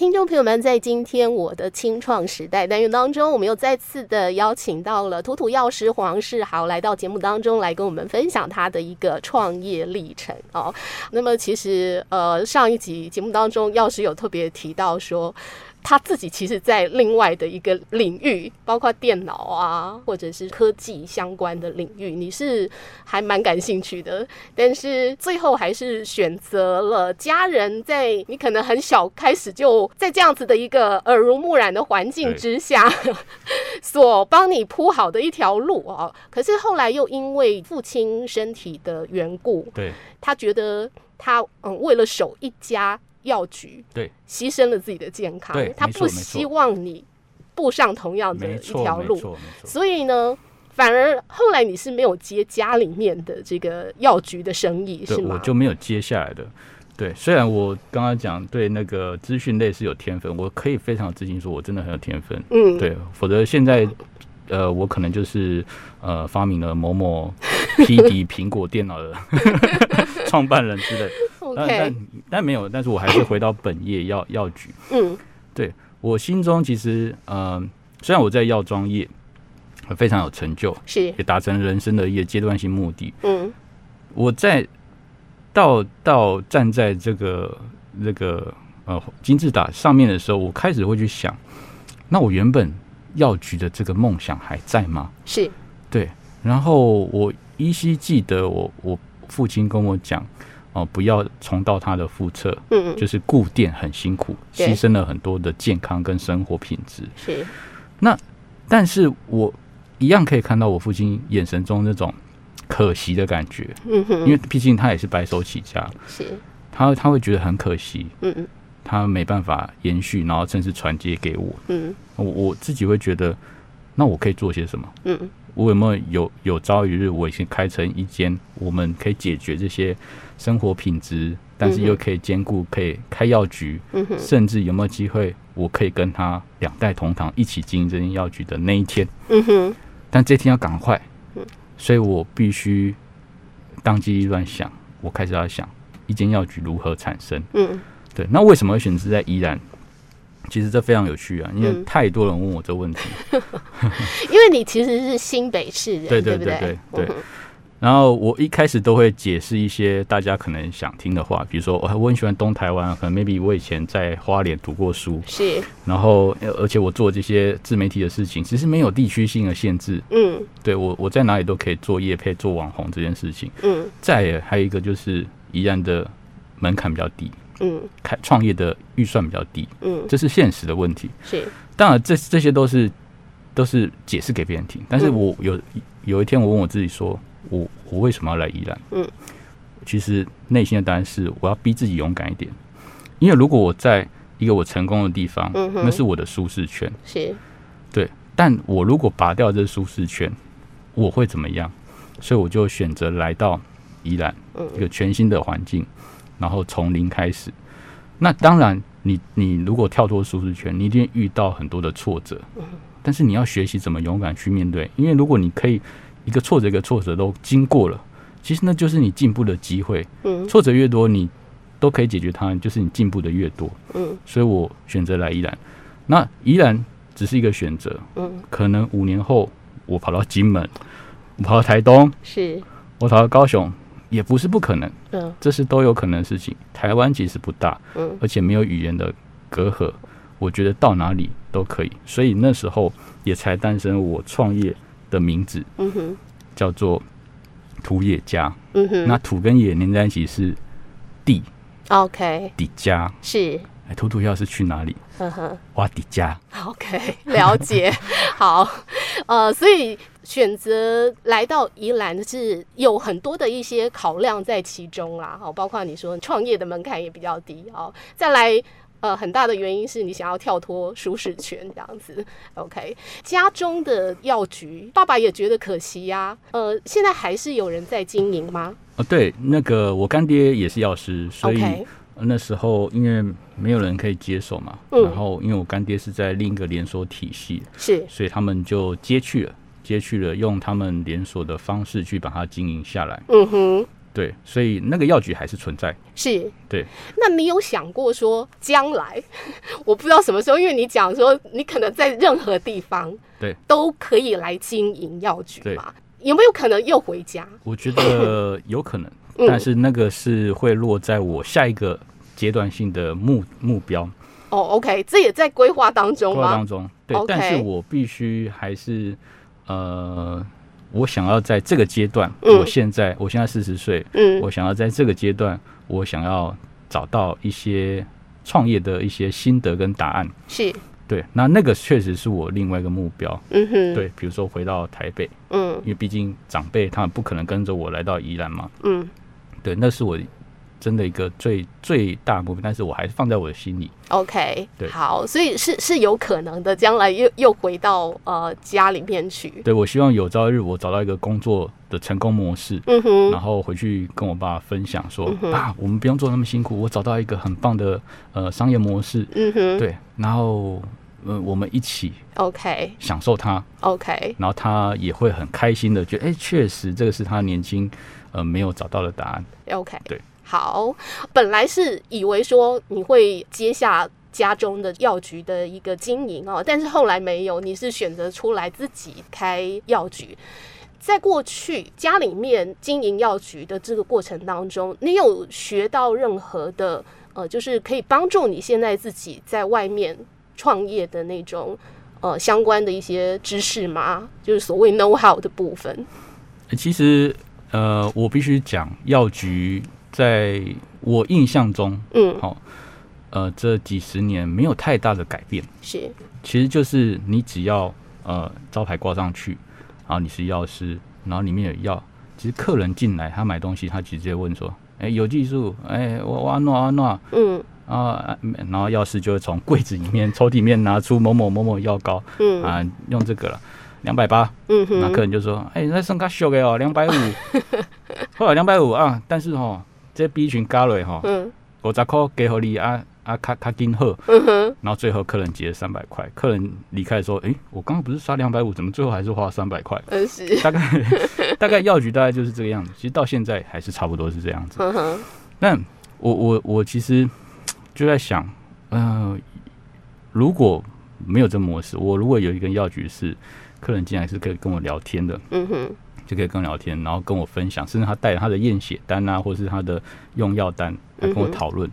听众朋友们，在今天我的清创时代单元当中，我们又再次的邀请到了土土药师黄世豪来到节目当中来跟我们分享他的一个创业历程哦。那么其实呃上一集节目当中，药师有特别提到说。他自己其实，在另外的一个领域，包括电脑啊，或者是科技相关的领域，你是还蛮感兴趣的。但是最后还是选择了家人在你可能很小开始就在这样子的一个耳濡目染的环境之下，所帮你铺好的一条路啊。可是后来又因为父亲身体的缘故，对，他觉得他嗯为了守一家。药局对，牺牲了自己的健康，他不希望你步上同样的一条路，所以呢，反而后来你是没有接家里面的这个药局的生意，是吗？我就没有接下来的。对，虽然我刚刚讲对那个资讯类是有天分，我可以非常自信说，我真的很有天分。嗯，对，否则现在呃，我可能就是呃，发明了某某匹敌 苹果电脑的 创办人之类。但但但没有，但是我还是回到 本业药药局。嗯，对我心中其实，呃，虽然我在药妆业非常有成就，是也达成人生的一个阶段性目的。嗯，我在到到站在这个那个呃金字塔上面的时候，我开始会去想，那我原本药局的这个梦想还在吗？是，对。然后我依稀记得我我父亲跟我讲。哦，不要重到他的腹侧。嗯，就是固电很辛苦，牺牲了很多的健康跟生活品质。是，那但是我一样可以看到我父亲眼神中那种可惜的感觉。嗯哼，因为毕竟他也是白手起家。是，他他会觉得很可惜。嗯嗯，他没办法延续，然后甚至传接给我。嗯，我我自己会觉得，那我可以做些什么？嗯。我有没有有有朝一日，我已经开成一间，我们可以解决这些生活品质，但是又可以兼顾可以开药局，甚至有没有机会，我可以跟他两代同堂一起经营这间药局的那一天？但这天要赶快，所以我必须当机立断想，我开始要想一间药局如何产生。对，那为什么会选择在宜兰？其实这非常有趣啊，因为太多人问我这个问题。嗯、因为你其实是新北市人，对对对对对。对对然后我一开始都会解释一些大家可能想听的话，比如说我我很喜欢东台湾，可能 maybe 我以前在花莲读过书，是。然后而且我做这些自媒体的事情，其实没有地区性的限制。嗯。对我我在哪里都可以做业配做网红这件事情。嗯。再还有一个就是宜兰的门槛比较低。嗯，开创业的预算比较低，嗯，这是现实的问题。是，当然这这些都是都是解释给别人听。但是我有有一天我问我自己说，我我为什么要来宜兰？嗯，其实内心的答案是我要逼自己勇敢一点，因为如果我在一个我成功的地方，嗯，那是我的舒适圈，是，对。但我如果拔掉这舒适圈，我会怎么样？所以我就选择来到宜兰，一个全新的环境。然后从零开始，那当然你，你你如果跳脱舒适圈，你一定遇到很多的挫折。但是你要学习怎么勇敢去面对，因为如果你可以一个挫折一个挫折都经过了，其实那就是你进步的机会。挫折越多，你都可以解决它，就是你进步的越多。所以我选择来宜兰，那宜兰只是一个选择。可能五年后我跑到金门，我跑到台东，是我跑到高雄。也不是不可能，嗯，这是都有可能的事情。台湾其实不大，嗯，而且没有语言的隔阂，我觉得到哪里都可以。所以那时候也才诞生我创业的名字，嗯哼，叫做土野家，嗯哼。那土跟野连在一起是地，OK，底家是。哎，土土要是去哪里？呵呵，挖底家，OK，了解。好，呃，所以。选择来到宜兰是有很多的一些考量在其中啦，好，包括你说创业的门槛也比较低，哦，再来呃很大的原因是你想要跳脱舒适圈这样子，OK，家中的药局，爸爸也觉得可惜呀、啊，呃，现在还是有人在经营吗？哦，对，那个我干爹也是药师，所以那时候因为没有人可以接手嘛，然后因为我干爹是在另一个连锁体系，是，所以他们就接去了。接去了，用他们连锁的方式去把它经营下来。嗯哼，对，所以那个药局还是存在。是，对。那你有想过说将来，我不知道什么时候，因为你讲说你可能在任何地方，对，都可以来经营药局嘛？有没有可能又回家？我觉得 有可能，但是那个是会落在我下一个阶段性的目目标。哦，OK，这也在规划当中吗？规划当中，对。但是我必须还是呃。我想要在这个阶段，嗯、我现在我现在四十岁，嗯，我想要在这个阶段，我想要找到一些创业的一些心得跟答案，是，对，那那个确实是我另外一个目标，嗯哼，对，比如说回到台北，嗯，因为毕竟长辈他们不可能跟着我来到宜兰嘛，嗯，对，那是我。真的一个最最大部分，但是我还是放在我的心里。OK，对，好，所以是是有可能的，将来又又回到呃家里面去。对，我希望有朝一日我找到一个工作的成功模式，嗯哼，然后回去跟我爸分享说、嗯、啊，我们不用做那么辛苦，我找到一个很棒的呃商业模式，嗯哼，对，然后嗯我们一起 OK 享受它，OK，然后他也会很开心的觉得，哎，确实这个是他年轻呃没有找到的答案。OK，对。好，本来是以为说你会接下家中的药局的一个经营哦，但是后来没有，你是选择出来自己开药局。在过去家里面经营药局的这个过程当中，你有学到任何的呃，就是可以帮助你现在自己在外面创业的那种呃相关的一些知识吗？就是所谓 know how 的部分。其实呃，我必须讲药局。在我印象中，嗯，好，呃，这几十年没有太大的改变，是，其实就是你只要呃招牌挂上去，然后你是药师，然后里面有药，其实客人进来他买东西，他直接问说，哎，有技术，哎，我我阿诺阿诺，嗯，啊，然后药师就会从柜子里面 抽屉里面拿出某某某某药膏，嗯。啊，用这个了，两百八，嗯哼，那客人就说，哎，那剩卡小的哦，两百五，后来两百五啊，但是哦。这比群加了哈，五十块给好你啊啊，卡卡金贺，然后最后客人结了三百块，客人离开说：“哎，我刚刚不是刷两百五，怎么最后还是花三百块？”大概 大概药局大概就是这个样子，其实到现在还是差不多是这样子。那我我我其实就在想，嗯、呃，如果没有这模式，我如果有一个药局是客人进来是可以跟我聊天的，嗯哼。就可以跟我聊天，然后跟我分享，甚至他带着他的验血单啊，或是他的用药单来跟我讨论。嗯、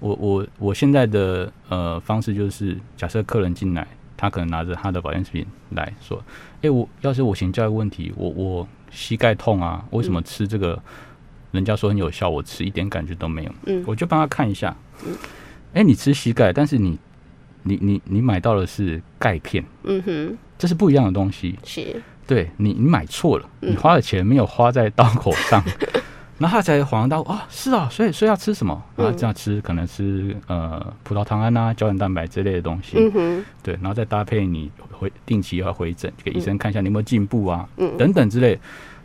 我我我现在的呃方式就是，假设客人进来，他可能拿着他的保健食品来说：“哎、欸，我要是我请教一个问题，我我膝盖痛啊，为什么吃这个？嗯、人家说很有效，我吃一点感觉都没有。嗯，我就帮他看一下。嗯，哎、欸，你吃膝盖，但是你你你你买到的是钙片。嗯哼，这是不一样的东西。是。对你，你买错了，你花的钱没有花在刀口上，嗯、然后他才恍然大悟啊，是啊，所以所以要吃什么？然后这样吃可能吃呃葡萄糖胺啊、胶原蛋白之类的东西，嗯哼，对，然后再搭配你回定期要回诊给医生看一下你有没有进步啊，嗯、等等之类。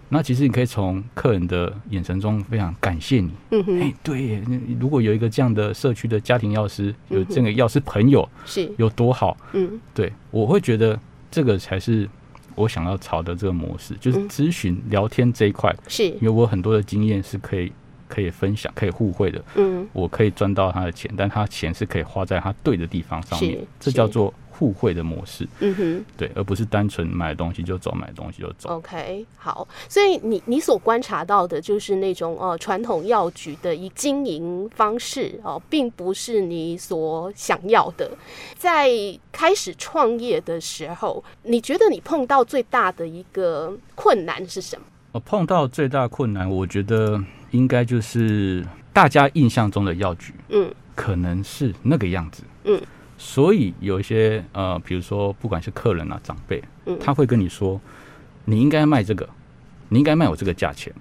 那其实你可以从客人的眼神中非常感谢你，嗯哼，哎，对，如果有一个这样的社区的家庭药师，有这个药师朋友，是。有多好？嗯，对，我会觉得这个才是。我想要朝的这个模式，就是咨询聊天这一块，是因为我很多的经验是可以可以分享、可以互惠的。嗯，我可以赚到他的钱，但他钱是可以花在他对的地方上面，这叫做。互惠的模式，嗯哼，对，而不是单纯买东西就走，买东西就走。OK，好，所以你你所观察到的就是那种呃传统药局的一经营方式哦、呃，并不是你所想要的。在开始创业的时候，你觉得你碰到最大的一个困难是什么？我碰到最大困难，我觉得应该就是大家印象中的药局，嗯，可能是那个样子，嗯。所以有一些呃，比如说不管是客人啊、长辈，他会跟你说，你应该卖这个，你应该卖我这个价钱，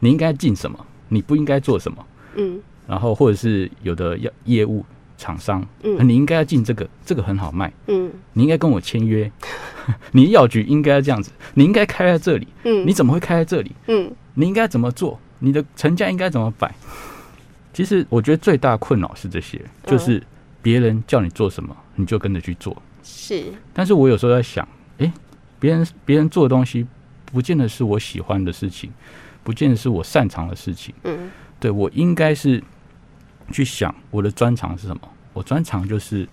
你应该进什么，你不应该做什么，嗯，然后或者是有的要业务厂商，嗯，你应该要进这个，这个很好卖，嗯，你应该跟我签约，你药局应该要这样子，你应该开在这里，嗯，你怎么会开在这里？嗯，你应该怎么做？你的成价应该怎么摆？其实我觉得最大困扰是这些，就是。别人叫你做什么，你就跟着去做。是，但是我有时候在想，诶，别人别人做的东西，不见得是我喜欢的事情，不见得是我擅长的事情。嗯，对，我应该是去想我的专长是什么。我专长就是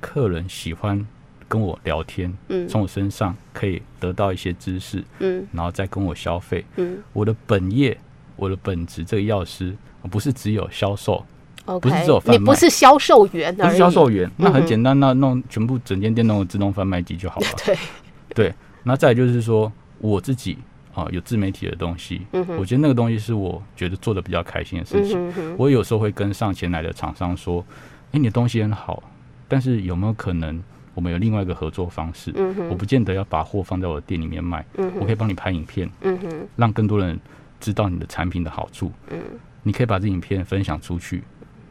客人喜欢跟我聊天，嗯，从我身上可以得到一些知识，嗯，然后再跟我消费。嗯，我的本业，我的本职，这个药师不是只有销售。不是只有贩卖，你不是销售员，不是销售员，那很简单，那弄全部整间店弄个自动贩卖机就好了。对 对，那再就是说我自己啊，有自媒体的东西，嗯，我觉得那个东西是我觉得做的比较开心的事情。嗯、我有时候会跟上前来的厂商说：“哎、欸，你的东西很好，但是有没有可能我们有另外一个合作方式？嗯、我不见得要把货放在我的店里面卖，嗯、我可以帮你拍影片，嗯，让更多人知道你的产品的好处。嗯，你可以把这影片分享出去。”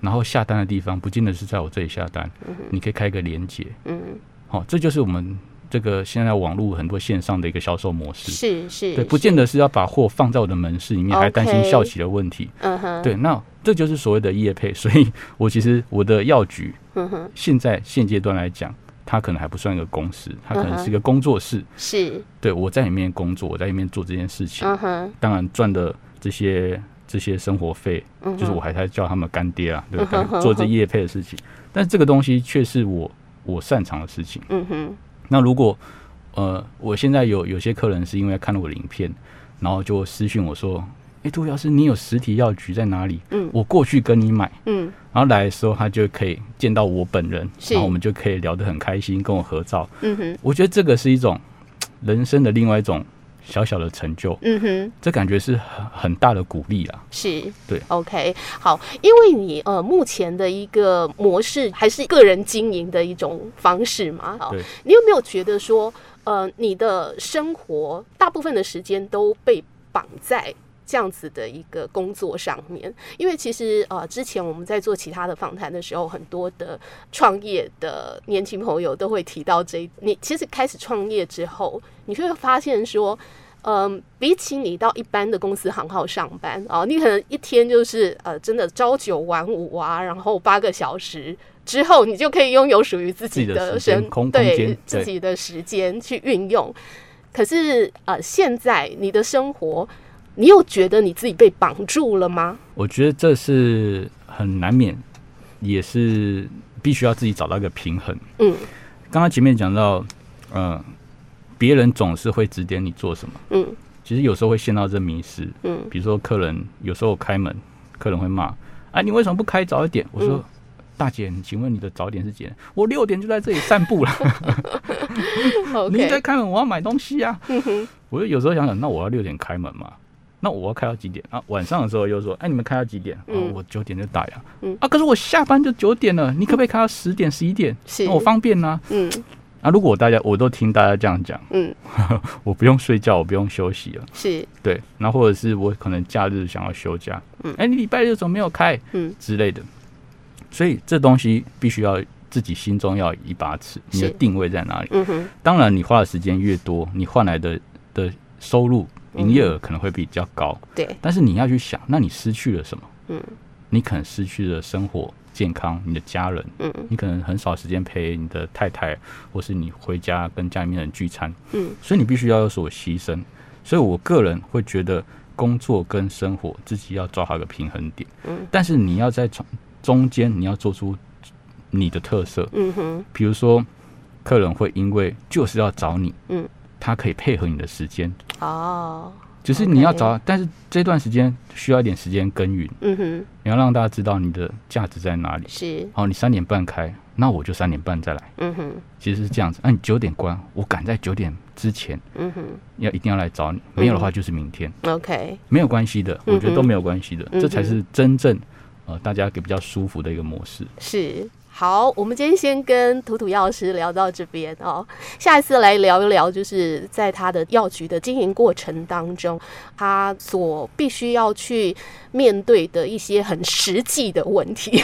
然后下单的地方不见得是在我这里下单，嗯、你可以开一个连接，嗯，好、哦，这就是我们这个现在网络很多线上的一个销售模式，是是，对，不见得是要把货放在我的门市里面，还担心效期的问题，嗯哼，对，那这就是所谓的业配，所以我其实我的药局，嗯哼，现在现阶段来讲，它可能还不算一个公司，它可能是一个工作室，是，对，我在里面工作，我在里面做这件事情，嗯哼，当然赚的这些。这些生活费，就是我还在叫他们干爹啊，对不对？做这业配的事情，但是这个东西却是我我擅长的事情。嗯哼。那如果呃，我现在有有些客人是因为看了我的影片，然后就私讯我说：“哎，杜药师，你有实体药局在哪里？嗯，我过去跟你买。嗯，然后来的时候他就可以见到我本人，然后我们就可以聊得很开心，跟我合照。嗯哼，我觉得这个是一种 人生的另外一种。小小的成就，嗯哼，这感觉是很很大的鼓励啊。是，对，OK，好，因为你呃目前的一个模式还是个人经营的一种方式嘛，好，对，你有没有觉得说，呃，你的生活大部分的时间都被绑在这样子的一个工作上面，因为其实呃，之前我们在做其他的访谈的时候，很多的创业的年轻朋友都会提到这一。你其实开始创业之后，你就会发现说，嗯、呃，比起你到一般的公司行号上班啊、呃，你可能一天就是呃，真的朝九晚五啊，然后八个小时之后，你就可以拥有属于自己的生空对，对自己的时间去运用。可是呃，现在你的生活。你有觉得你自己被绑住了吗？我觉得这是很难免，也是必须要自己找到一个平衡。嗯，刚刚前面讲到，嗯、呃，别人总是会指点你做什么。嗯，其实有时候会陷到这迷失。嗯，比如说客人有时候开门，客人会骂：“哎，你为什么不开早一点？”我说：“嗯、大姐，你请问你的早点是几点？我六点就在这里散步了。你在开门，我要买东西啊。嗯哼”我就有时候想想，那我要六点开门嘛？那我要开到几点啊？晚上的时候又说，哎，你们开到几点？嗯、啊，我九点就打烊。嗯啊，可是我下班就九点了，你可不可以开到十点、十一点？是，那我方便呢、啊。嗯，啊，如果大家我都听大家这样讲，嗯，我不用睡觉，我不用休息了。是，对，那或者是我可能假日想要休假，嗯，哎，你礼拜六怎么没有开？嗯，之类的。所以这东西必须要自己心中要有一把尺，你的定位在哪里？嗯哼。当然，你花的时间越多，你换来的的收入。营业额可能会比较高，对，但是你要去想，那你失去了什么？嗯，你可能失去了生活、健康，你的家人，嗯，你可能很少时间陪你的太太，或是你回家跟家里面人聚餐，嗯，所以你必须要有所牺牲。所以我个人会觉得，工作跟生活自己要抓好一个平衡点，嗯，但是你要在中中间你要做出你的特色，嗯哼，比如说客人会因为就是要找你，嗯。他可以配合你的时间哦，就是你要找，但是这段时间需要一点时间耕耘。嗯哼，你要让大家知道你的价值在哪里。是，哦，你三点半开，那我就三点半再来。嗯哼，其实是这样子。那你九点关，我赶在九点之前。嗯哼，要一定要来找你，没有的话就是明天。OK，没有关系的，我觉得都没有关系的，这才是真正呃大家给比较舒服的一个模式。是。好，我们今天先跟土土药师聊到这边哦，下一次来聊一聊，就是在他的药局的经营过程当中，他所必须要去面对的一些很实际的问题。